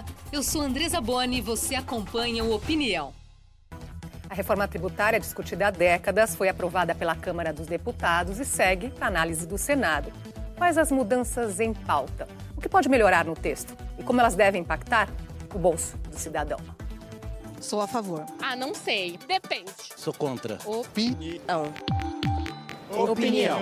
Olá, eu sou Andresa Boni e você acompanha o Opinião. A reforma tributária discutida há décadas foi aprovada pela Câmara dos Deputados e segue para análise do Senado. Quais as mudanças em pauta? O que pode melhorar no texto? E como elas devem impactar o bolso do cidadão? Sou a favor. Ah, não sei. Depende. Sou contra. Opinião. Opinião.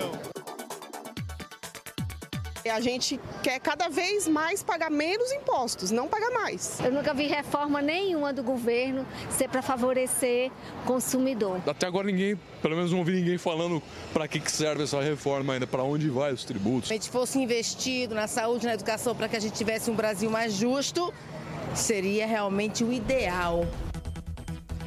A gente quer cada vez mais pagar menos impostos, não pagar mais. Eu nunca vi reforma nenhuma do governo ser para favorecer o consumidor. Até agora ninguém, pelo menos não ouvi ninguém falando para que, que serve essa reforma ainda, para onde vai os tributos. Se a gente fosse investido na saúde, na educação, para que a gente tivesse um Brasil mais justo, seria realmente o ideal.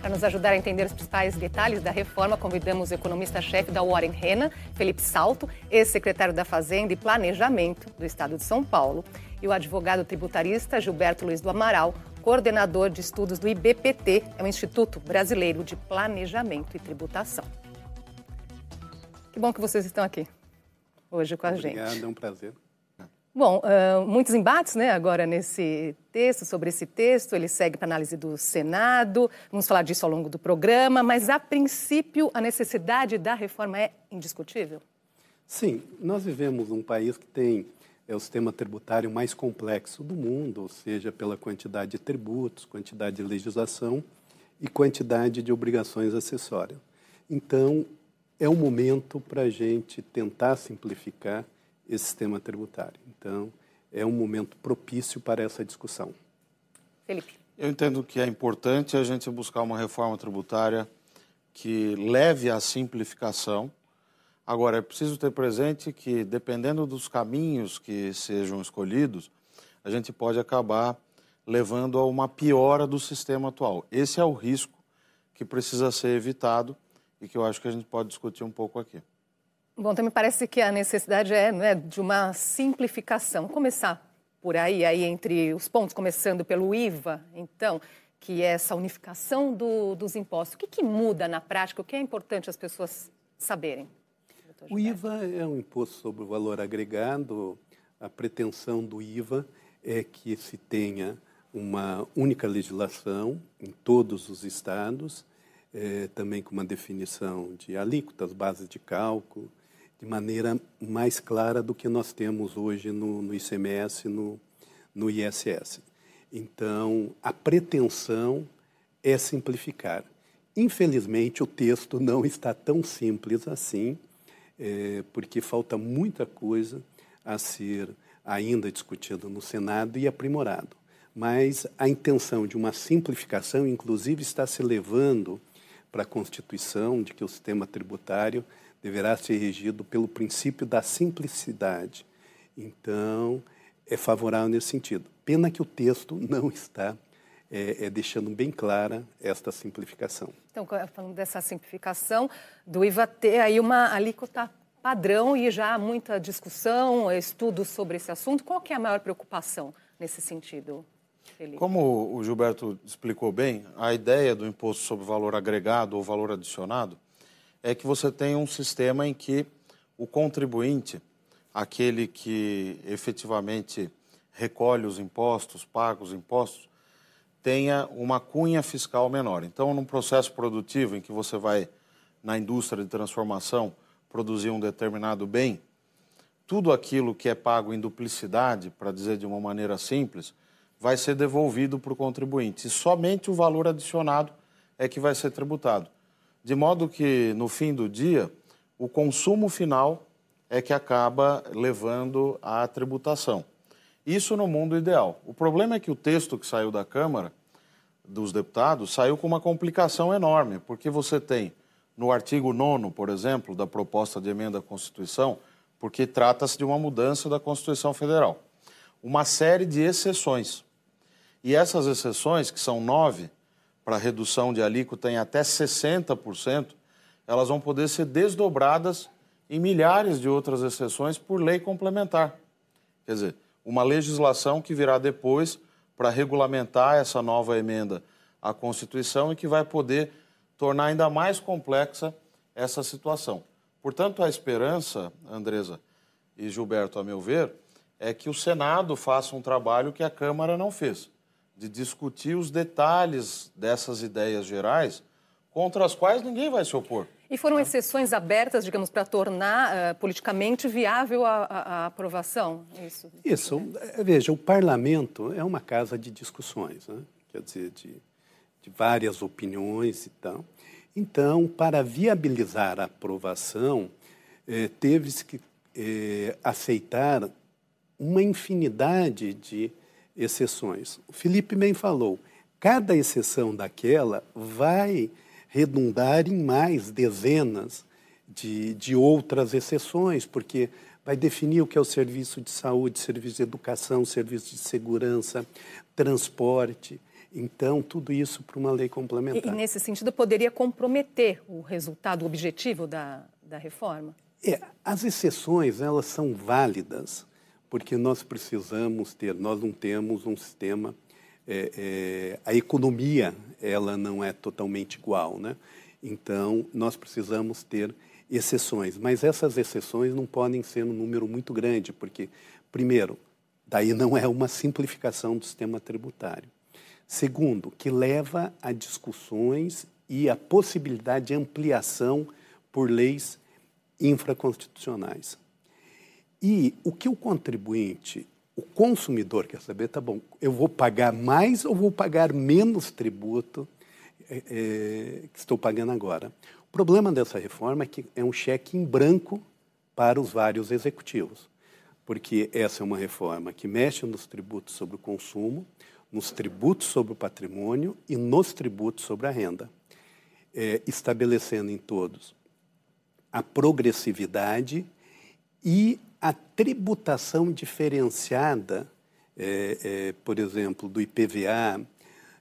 Para nos ajudar a entender os principais detalhes da reforma, convidamos o economista-chefe da Warren Rena, Felipe Salto, ex-secretário da Fazenda e Planejamento do Estado de São Paulo, e o advogado tributarista Gilberto Luiz do Amaral, coordenador de estudos do IBPT, é o Instituto Brasileiro de Planejamento e Tributação. Que bom que vocês estão aqui hoje com a gente. Obrigado, é um prazer. Bom, uh, muitos embates né, agora nesse texto, sobre esse texto. Ele segue para análise do Senado. Vamos falar disso ao longo do programa. Mas, a princípio, a necessidade da reforma é indiscutível? Sim, nós vivemos num país que tem é, o sistema tributário mais complexo do mundo, ou seja, pela quantidade de tributos, quantidade de legislação e quantidade de obrigações acessórias. Então, é um momento para a gente tentar simplificar esse sistema tributário. Então, é um momento propício para essa discussão. Felipe. Eu entendo que é importante a gente buscar uma reforma tributária que leve à simplificação. Agora, é preciso ter presente que, dependendo dos caminhos que sejam escolhidos, a gente pode acabar levando a uma piora do sistema atual. Esse é o risco que precisa ser evitado e que eu acho que a gente pode discutir um pouco aqui. Bom, também parece que a necessidade é né, de uma simplificação. Começar por aí, aí entre os pontos, começando pelo IVA, então, que é essa unificação do, dos impostos. O que, que, muda na prática? O que é importante as pessoas saberem? O IVA é um imposto sobre o valor agregado. A pretensão do IVA é que se tenha uma única legislação em todos os estados, é, também com uma definição de alíquotas, bases de cálculo, de maneira mais clara do que nós temos hoje no, no ICMS, no, no ISS. Então, a pretensão é simplificar. Infelizmente, o texto não está tão simples assim, é, porque falta muita coisa a ser ainda discutido no Senado e aprimorado. Mas a intenção de uma simplificação, inclusive, está se levando para a Constituição de que o sistema tributário deverá ser regido pelo princípio da simplicidade. Então, é favorável nesse sentido. Pena que o texto não está é, é, deixando bem clara esta simplificação. Então, falando dessa simplificação, do IVA ter aí uma alíquota padrão e já há muita discussão, estudos sobre esse assunto. Qual que é a maior preocupação nesse sentido? Felipe? Como o Gilberto explicou bem, a ideia do imposto sobre valor agregado ou valor adicionado é que você tem um sistema em que o contribuinte, aquele que efetivamente recolhe os impostos, paga os impostos, tenha uma cunha fiscal menor. Então, num processo produtivo em que você vai, na indústria de transformação, produzir um determinado bem, tudo aquilo que é pago em duplicidade, para dizer de uma maneira simples, vai ser devolvido para o contribuinte. E somente o valor adicionado é que vai ser tributado de modo que, no fim do dia, o consumo final é que acaba levando à tributação. Isso no mundo ideal. O problema é que o texto que saiu da Câmara, dos deputados, saiu com uma complicação enorme, porque você tem, no artigo 9, por exemplo, da proposta de emenda à Constituição, porque trata-se de uma mudança da Constituição Federal, uma série de exceções. E essas exceções, que são nove, para redução de alíquota em até 60%, elas vão poder ser desdobradas em milhares de outras exceções por lei complementar. Quer dizer, uma legislação que virá depois para regulamentar essa nova emenda à Constituição e que vai poder tornar ainda mais complexa essa situação. Portanto, a esperança, Andresa e Gilberto, a meu ver, é que o Senado faça um trabalho que a Câmara não fez de discutir os detalhes dessas ideias gerais contra as quais ninguém vai se opor. E foram exceções abertas, digamos, para tornar uh, politicamente viável a, a, a aprovação? Isso. Isso. Veja, o parlamento é uma casa de discussões, né? quer dizer, de, de várias opiniões e tal. Então, para viabilizar a aprovação, eh, teve-se que eh, aceitar uma infinidade de exceções. O Felipe bem falou, cada exceção daquela vai redundar em mais dezenas de, de outras exceções, porque vai definir o que é o serviço de saúde, serviço de educação, serviço de segurança, transporte. Então, tudo isso para uma lei complementar. E, e, nesse sentido, poderia comprometer o resultado, o objetivo da, da reforma? É, as exceções, elas são válidas, porque nós precisamos ter, nós não temos um sistema, é, é, a economia, ela não é totalmente igual, né? Então, nós precisamos ter exceções, mas essas exceções não podem ser um número muito grande, porque, primeiro, daí não é uma simplificação do sistema tributário. Segundo, que leva a discussões e a possibilidade de ampliação por leis infraconstitucionais. E o que o contribuinte, o consumidor quer saber, tá bom, eu vou pagar mais ou vou pagar menos tributo é, é, que estou pagando agora? O problema dessa reforma é que é um cheque em branco para os vários executivos, porque essa é uma reforma que mexe nos tributos sobre o consumo, nos tributos sobre o patrimônio e nos tributos sobre a renda, é, estabelecendo em todos a progressividade e a tributação diferenciada, é, é, por exemplo, do IPVA,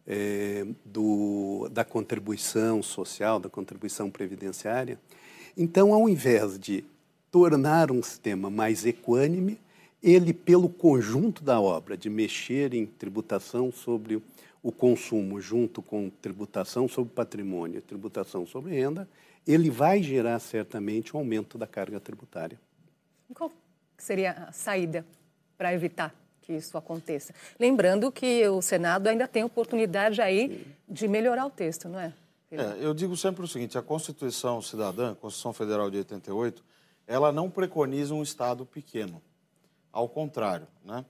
é, do, da contribuição social, da contribuição previdenciária. Então, ao invés de tornar um sistema mais equânime, ele, pelo conjunto da obra, de mexer em tributação sobre o consumo, junto com tributação sobre patrimônio tributação sobre renda, ele vai gerar certamente um aumento da carga tributária. Qual seria a saída para evitar que isso aconteça? Lembrando que o Senado ainda tem oportunidade aí de melhorar o texto, não é? é? Eu digo sempre o seguinte: a Constituição Cidadã, a Constituição Federal de 88, ela não preconiza um Estado pequeno. Ao contrário, né?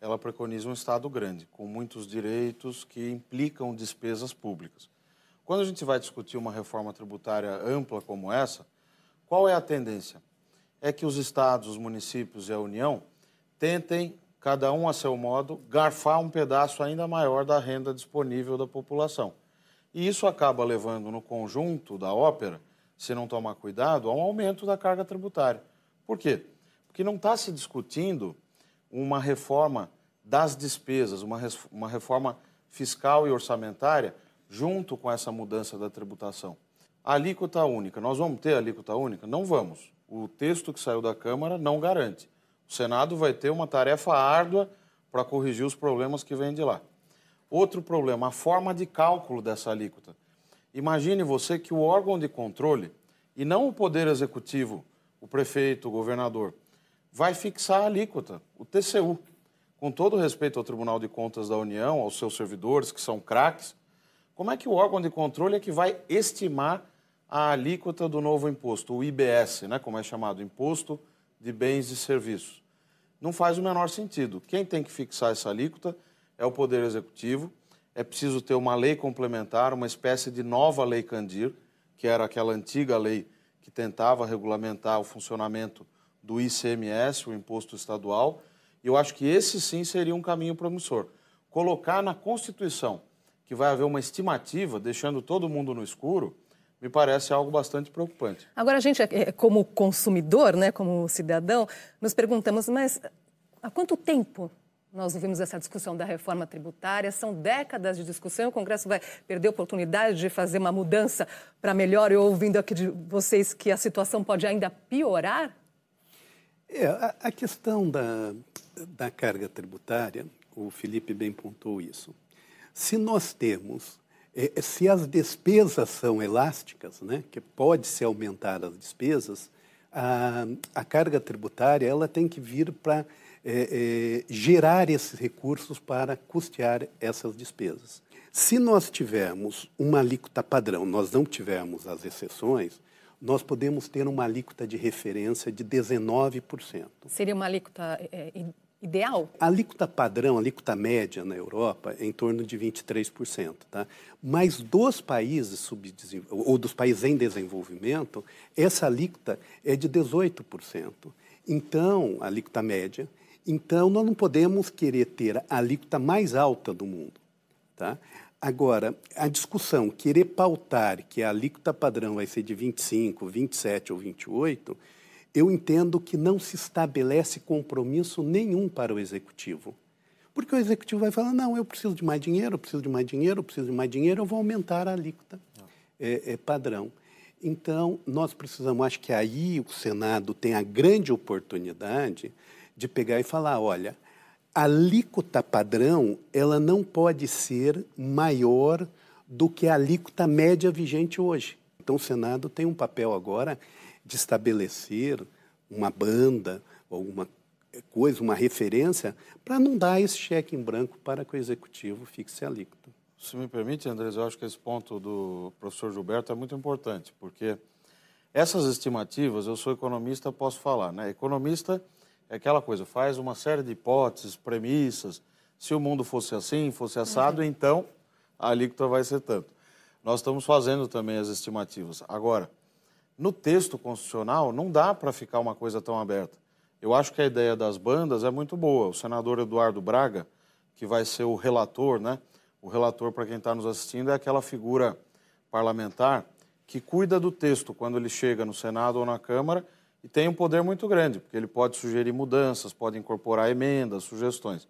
ela preconiza um Estado grande, com muitos direitos que implicam despesas públicas. Quando a gente vai discutir uma reforma tributária ampla como essa, qual é a tendência? É que os estados, os municípios e a União tentem, cada um a seu modo, garfar um pedaço ainda maior da renda disponível da população. E isso acaba levando no conjunto da ópera, se não tomar cuidado, a um aumento da carga tributária. Por quê? Porque não está se discutindo uma reforma das despesas, uma, reforma fiscal e orçamentária junto com essa mudança da tributação. A alíquota única, nós vamos ter alíquota única? Não vamos. O texto que saiu da Câmara não garante. O Senado vai ter uma tarefa árdua para corrigir os problemas que vêm de lá. Outro problema, a forma de cálculo dessa alíquota. Imagine você que o órgão de controle, e não o Poder Executivo, o prefeito, o governador, vai fixar a alíquota, o TCU. Com todo respeito ao Tribunal de Contas da União, aos seus servidores, que são craques, como é que o órgão de controle é que vai estimar a alíquota do novo imposto, o IBS, né, como é chamado, Imposto de Bens e Serviços? Não faz o menor sentido. Quem tem que fixar essa alíquota é o Poder Executivo. É preciso ter uma lei complementar, uma espécie de nova lei Candir, que era aquela antiga lei que tentava regulamentar o funcionamento do ICMS, o imposto estadual. E eu acho que esse sim seria um caminho promissor. Colocar na Constituição que vai haver uma estimativa, deixando todo mundo no escuro, me parece algo bastante preocupante. Agora, a gente, é, como consumidor, né, como cidadão, nos perguntamos, mas há quanto tempo nós ouvimos essa discussão da reforma tributária? São décadas de discussão, o Congresso vai perder a oportunidade de fazer uma mudança para melhor, eu ouvindo aqui de vocês que a situação pode ainda piorar? É, a, a questão da, da carga tributária, o Felipe bem pontuou isso. Se nós temos, é, se as despesas são elásticas, né, que pode-se aumentar as despesas, a, a, carga tributária ela tem que vir para é, é, gerar esses recursos para custear essas despesas. Se nós tivermos uma alíquota padrão, nós não tivermos as exceções, nós podemos ter uma alíquota de referência de 19%. Seria uma alíquota é, ideal? A alíquota padrão, a alíquota média na Europa é em torno de 23%. Tá? Mas dos países ou dos países em desenvolvimento, essa alíquota é de 18%. Então, a alíquota média. Então, nós não podemos querer ter a alíquota mais alta do mundo. Tá? Agora, a discussão, querer pautar que a alíquota padrão vai ser de 25, 27 ou 28, eu entendo que não se estabelece compromisso nenhum para o executivo. Porque o executivo vai falar: não, eu preciso de mais dinheiro, eu preciso de mais dinheiro, eu preciso de mais dinheiro, eu vou aumentar a alíquota é, é padrão. Então, nós precisamos, acho que aí o Senado tem a grande oportunidade de pegar e falar: olha, a alíquota padrão ela não pode ser maior do que a alíquota média vigente hoje. Então, o Senado tem um papel agora de estabelecer uma banda, alguma coisa, uma referência, para não dar esse cheque em branco para que o executivo fixe a alíquota. Se me permite, Andrés, eu acho que esse ponto do professor Gilberto é muito importante, porque essas estimativas, eu sou economista, posso falar, né? Economista é aquela coisa, faz uma série de hipóteses, premissas, se o mundo fosse assim, fosse assado, uhum. então a alíquota vai ser tanto. Nós estamos fazendo também as estimativas. Agora, no texto constitucional, não dá para ficar uma coisa tão aberta. Eu acho que a ideia das bandas é muito boa. O senador Eduardo Braga, que vai ser o relator, né? O relator, para quem está nos assistindo, é aquela figura parlamentar que cuida do texto quando ele chega no Senado ou na Câmara e tem um poder muito grande, porque ele pode sugerir mudanças, pode incorporar emendas, sugestões.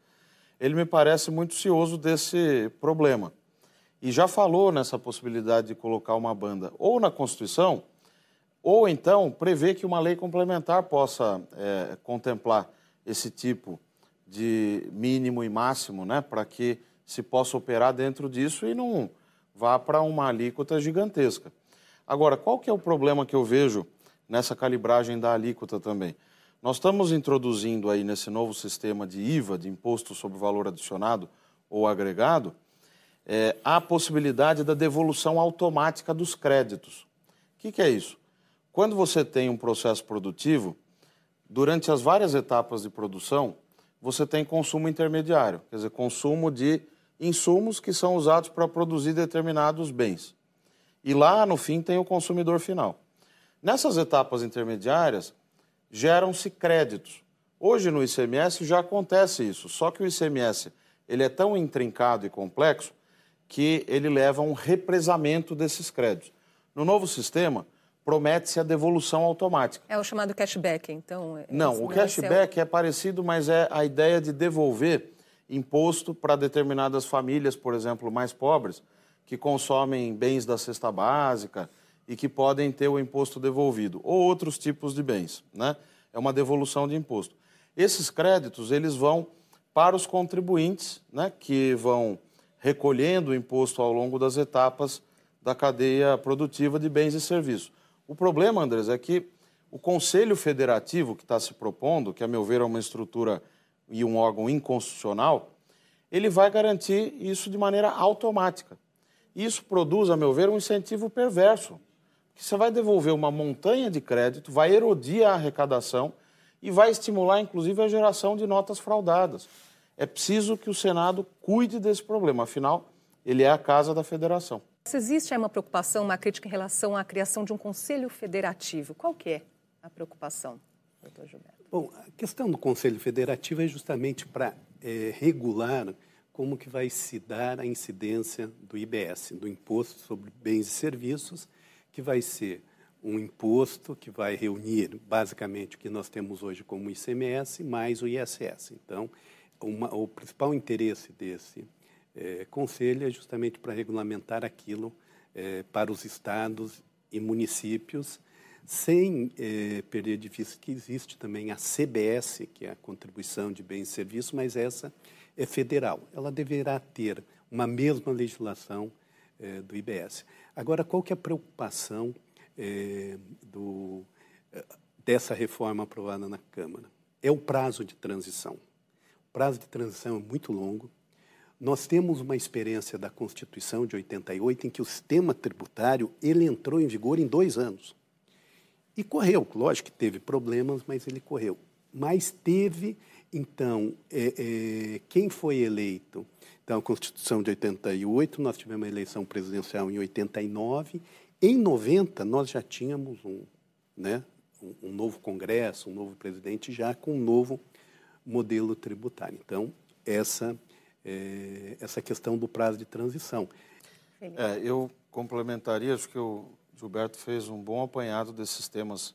Ele me parece muito cioso desse problema. E já falou nessa possibilidade de colocar uma banda ou na Constituição ou então prever que uma lei complementar possa é, contemplar esse tipo de mínimo e máximo, né, para que se possa operar dentro disso e não vá para uma alíquota gigantesca. Agora, qual que é o problema que eu vejo nessa calibragem da alíquota também? Nós estamos introduzindo aí nesse novo sistema de IVA, de Imposto sobre Valor Adicionado ou agregado, é, a possibilidade da devolução automática dos créditos. O que, que é isso? Quando você tem um processo produtivo, durante as várias etapas de produção, você tem consumo intermediário, quer dizer, consumo de insumos que são usados para produzir determinados bens. E lá, no fim, tem o consumidor final. Nessas etapas intermediárias, geram-se créditos. Hoje, no ICMS, já acontece isso, só que o ICMS ele é tão intrincado e complexo que ele leva a um represamento desses créditos. No novo sistema, promete-se a devolução automática. É o chamado cashback, então? É não, o cashback é, o... é parecido, mas é a ideia de devolver imposto para determinadas famílias, por exemplo, mais pobres, que consomem bens da cesta básica e que podem ter o imposto devolvido, ou outros tipos de bens, né? É uma devolução de imposto. Esses créditos, eles vão para os contribuintes, né, que vão recolhendo o imposto ao longo das etapas da cadeia produtiva de bens e serviços. O problema, Andrés, é que o Conselho Federativo que está se propondo, que a meu ver é uma estrutura e um órgão inconstitucional, ele vai garantir isso de maneira automática. Isso produz, a meu ver, um incentivo perverso. Que você vai devolver uma montanha de crédito, vai erodir a arrecadação e vai estimular, inclusive, a geração de notas fraudadas. É preciso que o Senado cuide desse problema, afinal, ele é a casa da federação. Se existe uma preocupação, uma crítica em relação à criação de um conselho federativo, qual que é a preocupação, doutor Gilberto? Bom, a questão do conselho federativo é justamente para é, regular como que vai se dar a incidência do IBS, do Imposto sobre Bens e Serviços, que vai ser um imposto que vai reunir basicamente o que nós temos hoje como ICMS mais o ISS. Então, uma, o principal interesse desse é, conselho é justamente para regulamentar aquilo é, para os estados e municípios, sem é, perder de vista que existe também a CBS, que é a Contribuição de Bens e Serviços, mas essa é federal. Ela deverá ter uma mesma legislação do IBS. Agora, qual que é a preocupação do, dessa reforma aprovada na Câmara? É o prazo de transição. prazo de transição é muito longo. Nós temos uma experiência da Constituição de 88 em que o sistema tributário ele entrou em vigor em dois anos. E correu, lógico que teve problemas, mas ele correu. Mas teve, então, é, é, quem foi eleito? Então, a Constituição de 88, nós tivemos a eleição presidencial em 89. Em 90, nós já tínhamos um, né, um, um novo Congresso, um novo presidente, já com um novo modelo tributário. Então, essa, é, essa questão do prazo de transição. É, eu complementaria, acho que o Gilberto fez um bom apanhado desses temas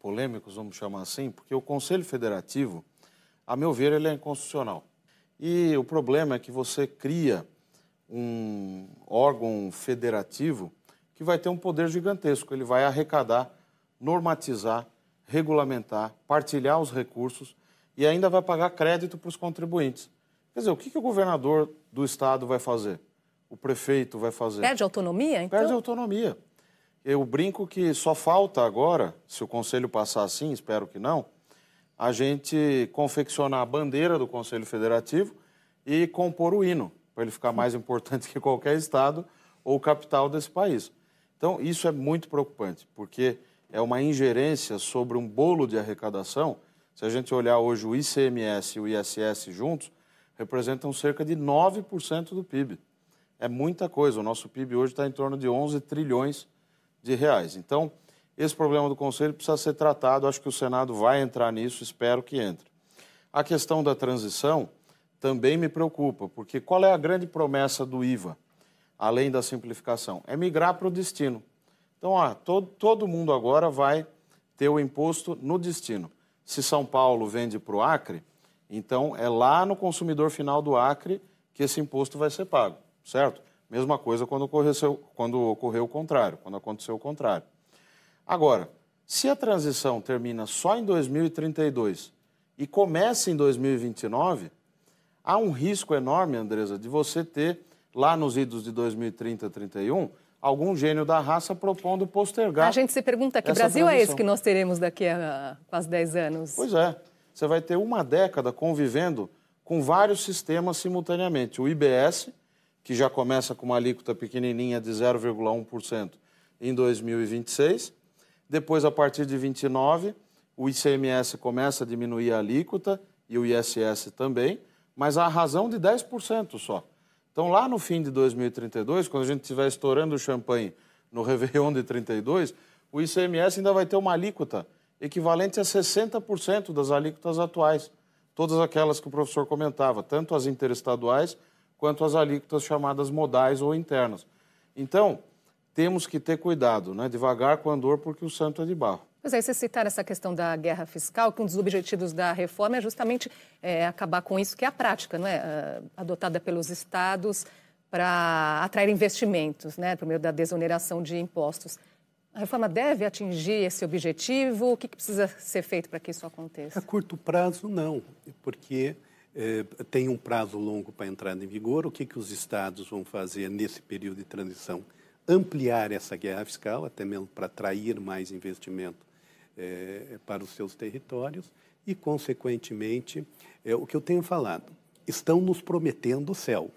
polêmicos, vamos chamar assim, porque o Conselho Federativo, a meu ver, ele é inconstitucional. E o problema é que você cria um órgão federativo que vai ter um poder gigantesco. Ele vai arrecadar, normatizar, regulamentar, partilhar os recursos e ainda vai pagar crédito para os contribuintes. Quer dizer, o que, que o governador do estado vai fazer? O prefeito vai fazer? Perde autonomia, então? Perde autonomia. Eu brinco que só falta agora, se o Conselho passar assim, espero que não, a gente confeccionar a bandeira do Conselho Federativo e compor o hino, para ele ficar mais importante que qualquer Estado ou capital desse país. Então, isso é muito preocupante, porque é uma ingerência sobre um bolo de arrecadação. Se a gente olhar hoje o ICMS e o ISS juntos, representam cerca de 9% do PIB. É muita coisa. O nosso PIB hoje está em torno de 11 trilhões de reais. Então, esse problema do Conselho precisa ser tratado. Acho que o Senado vai entrar nisso, espero que entre. A questão da transição também me preocupa, porque qual é a grande promessa do IVA, além da simplificação? É migrar para o destino. Então, ó, todo, todo mundo agora vai ter o imposto no destino. Se São Paulo vende para o Acre, então é lá no consumidor final do Acre que esse imposto vai ser pago, certo? Mesma coisa quando ocorreu, quando ocorreu o contrário, quando aconteceu o contrário. Agora, se a transição termina só em 2032 e começa em 2029, há um risco enorme, Andresa, de você ter, lá nos idos de 2030, 31, algum gênio da raça propondo postergar. A gente se pergunta que Brasil transição. é esse que nós teremos daqui a quase 10 anos? Pois é. Você vai ter uma década convivendo com vários sistemas simultaneamente. O IBS, que já começa com uma alíquota pequenininha de 0,1% em 2026. Depois, a partir de 29, o ICMS começa a diminuir a alíquota e o ISS também, mas a razão de 10% só. Então, lá no fim de 2032, quando a gente estiver estourando o champanhe no Réveillon de 32, o ICMS ainda vai ter uma alíquota equivalente a 60% das alíquotas atuais. Todas aquelas que o professor comentava, tanto as interestaduais quanto as alíquotas chamadas modais ou internas. Então, temos que ter cuidado, né? devagar com andor, porque o santo é de barro. Pois é, citar essa questão da guerra fiscal, que um dos objetivos da reforma é justamente é, acabar com isso, que é a prática não é? Adotada pelos estados para atrair investimentos, né, por meio da desoneração de impostos. A reforma deve atingir esse objetivo? O que, que precisa ser feito para que isso aconteça? A curto prazo, não, porque é, tem um prazo longo para entrar em vigor. O que, que os estados vão fazer nesse período de transição? Ampliar essa guerra fiscal, até mesmo para atrair mais investimento é, para os seus territórios e, consequentemente, é o que eu tenho falado. Estão nos prometendo o céu,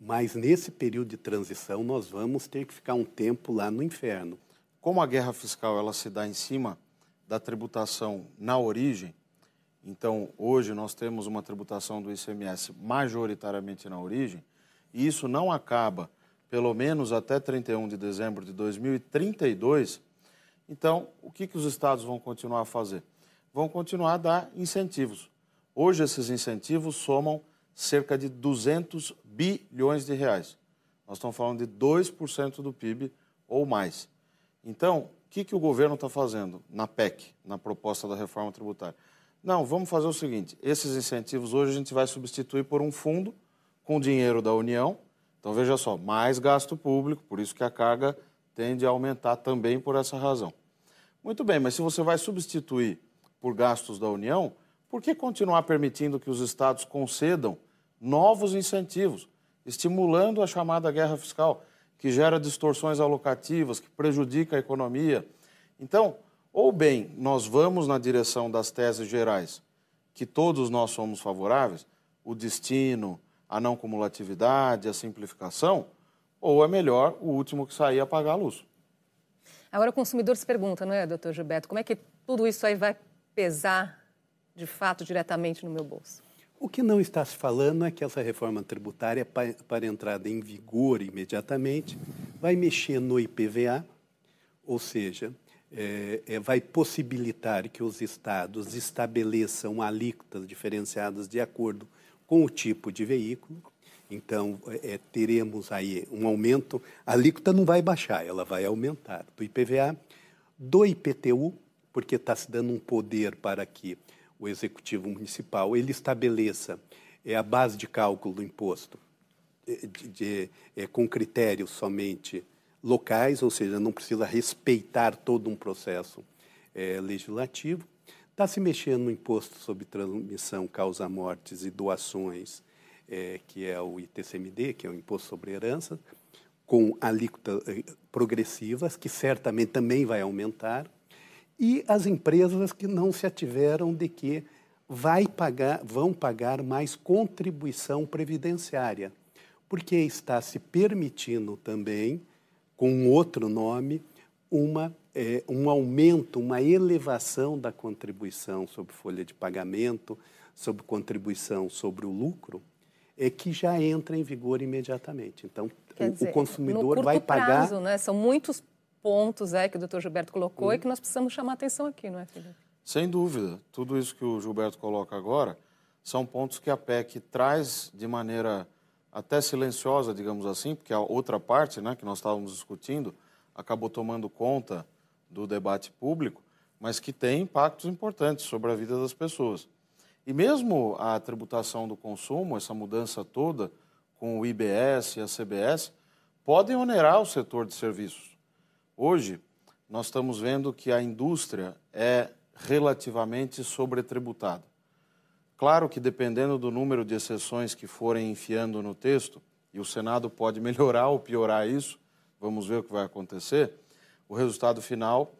mas nesse período de transição nós vamos ter que ficar um tempo lá no inferno. Como a guerra fiscal ela se dá em cima da tributação na origem, então, hoje nós temos uma tributação do ICMS majoritariamente na origem, e isso não acaba, pelo menos até 31 de dezembro de 2032. Então, o que, que os estados vão continuar a fazer? Vão continuar a dar incentivos. Hoje, esses incentivos somam cerca de 200 bilhões de reais. Nós estamos falando de 2% do PIB ou mais. Então, o que, que o governo está fazendo na PEC, na proposta da reforma tributária? Não, vamos fazer o seguinte: esses incentivos hoje a gente vai substituir por um fundo com dinheiro da União. Então, veja só, mais gasto público, por isso que a carga tende a aumentar também por essa razão. Muito bem, mas se você vai substituir por gastos da União, por que continuar permitindo que os estados concedam novos incentivos, estimulando a chamada guerra fiscal, que gera distorções alocativas, que prejudica a economia? Então, ou bem, nós vamos na direção das teses gerais, que todos nós somos favoráveis, o destino, a não cumulatividade, a simplificação, ou é melhor o último que sair apagar a luz. Agora o consumidor se pergunta, não é, doutor Gilberto, como é que tudo isso aí vai pesar de fato diretamente no meu bolso? O que não está se falando é que essa reforma tributária, para entrada em vigor imediatamente, vai mexer no IPVA, ou seja, é, é, vai possibilitar que os estados estabeleçam alíquotas diferenciadas de acordo com o tipo de veículo. Então, é, teremos aí um aumento. A alíquota não vai baixar, ela vai aumentar do IPVA, do IPTU, porque está se dando um poder para que o executivo municipal ele estabeleça é, a base de cálculo do imposto de, de, é, com critérios somente locais, ou seja, não precisa respeitar todo um processo é, legislativo. Está se mexendo no imposto sobre transmissão, causa-mortes e doações, é, que é o ITCMD, que é o Imposto sobre Herança, com alíquotas é, progressivas, que certamente também vai aumentar, e as empresas que não se ativeram de que vai pagar, vão pagar mais contribuição previdenciária, porque está se permitindo também com outro nome, uma, é, um aumento, uma elevação da contribuição sobre folha de pagamento, sobre contribuição sobre o lucro, é que já entra em vigor imediatamente. Então, o, dizer, consumidor vai pagar. Prazo, né? São muitos pontos é, que o doutor Gilberto colocou hum. e que nós precisamos chamar atenção aqui, não é, Felipe? Sem dúvida. Tudo isso que o Gilberto coloca agora são pontos que a PEC traz de maneira até silenciosa, digamos assim, porque a outra parte, né, que nós estávamos discutindo, acabou tomando conta do debate público, mas que tem impactos importantes sobre a vida das pessoas. E mesmo a tributação do consumo, essa mudança toda com o IBS e a CBS, podem onerar o setor de serviços. Hoje, nós estamos vendo que a indústria é relativamente sobretributada. Claro que dependendo do número de exceções que forem enfiando no texto, e o Senado pode melhorar ou piorar isso, vamos ver o que vai acontecer, o resultado final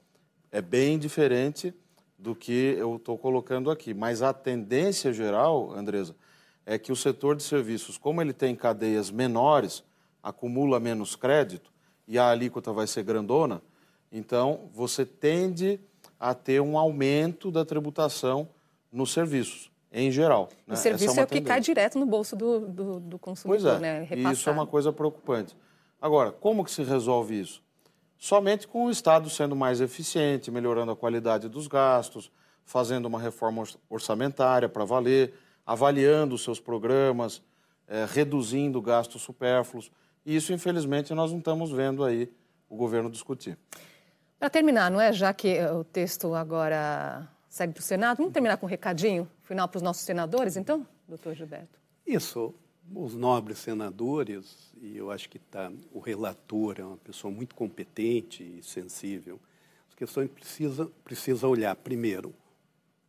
é bem diferente do que eu estou colocando aqui. Mas a tendência geral, Andresa, é que o setor de serviços, como ele tem cadeias menores, acumula menos crédito e a alíquota vai ser grandona, então você tende a ter um aumento da tributação nos serviços em geral. Né? O serviço é, é, o que cai direto no bolso do, do, do consumidor, pois é, né? E isso é uma coisa preocupante. Agora, como que se resolve isso? Somente com o Estado sendo mais eficiente, melhorando a qualidade dos gastos, fazendo uma reforma orçamentária para valer, avaliando os seus programas, é, reduzindo gastos supérfluos. Isso, infelizmente, nós não estamos vendo aí o governo discutir. Para terminar, não é? Já que o texto agora segue para o Senado. Vamos terminar com um recadinho final para os nossos senadores, então, doutor Gilberto? Isso. Os nobres senadores, e eu acho que tá, o relator é uma pessoa muito competente e sensível, as questões precisa, precisa olhar, primeiro,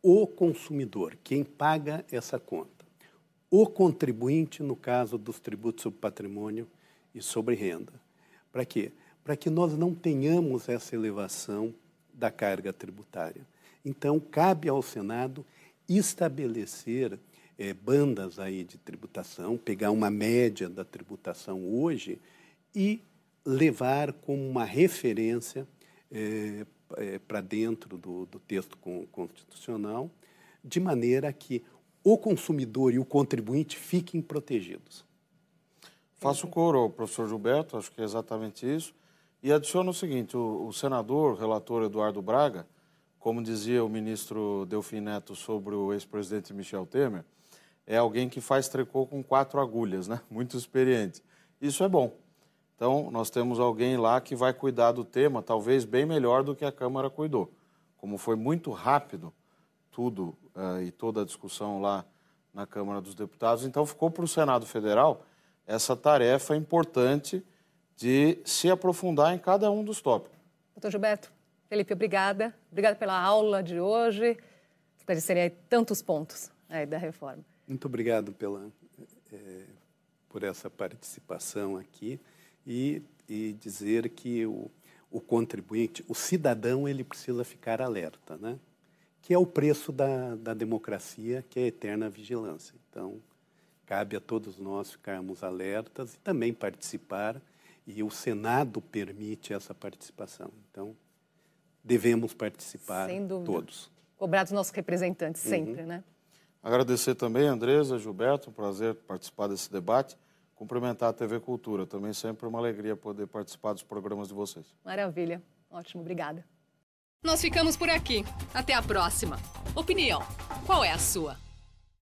o consumidor, quem paga essa conta. O contribuinte, no caso dos tributos sobre patrimônio e sobre renda. Para quê? Para que nós não tenhamos essa elevação da carga tributária. Então, cabe ao Senado estabelecer é, bandas aí de tributação, pegar uma média da tributação hoje e levar como uma referência é, é, para dentro do, do texto constitucional, de maneira que o consumidor e o contribuinte fiquem protegidos. Faço coro ao professor Gilberto, acho que é exatamente isso. E adiciono o seguinte: o, o senador, o relator Eduardo Braga, como dizia o ministro Delfim Neto sobre o ex-presidente Michel Temer, é alguém que faz tricô com quatro agulhas, né? Muito experiente. Isso é bom. Então, nós temos alguém lá que vai cuidar do tema, talvez bem melhor do que a Câmara cuidou. Como foi muito rápido tudo uh, e toda a discussão lá na Câmara dos Deputados, então ficou para o Senado Federal essa tarefa importante de se aprofundar em cada um dos tópicos. Doutor Gilberto. Felipe, obrigada. Obrigada pela aula de hoje, esclarecerem tantos pontos aí da reforma. Muito obrigado pela, é, por essa participação aqui e, e dizer que o, o contribuinte, o cidadão, ele precisa ficar alerta, né? que é o preço da, da democracia, que é a eterna vigilância. Então, cabe a todos nós ficarmos alertas e também participar, e o Senado permite essa participação. Então, devemos participar Sem dúvida. todos. Cobrar dos nossos representantes sempre, né? Agradecer também, Andresa, Gilberto, um prazer participar desse debate. Cumprimentar a TV Cultura, também sempre uma alegria poder participar dos programas de vocês. Maravilha. Ótimo, obrigada. Nós ficamos por aqui. Até a próxima. Opinião: qual é a sua?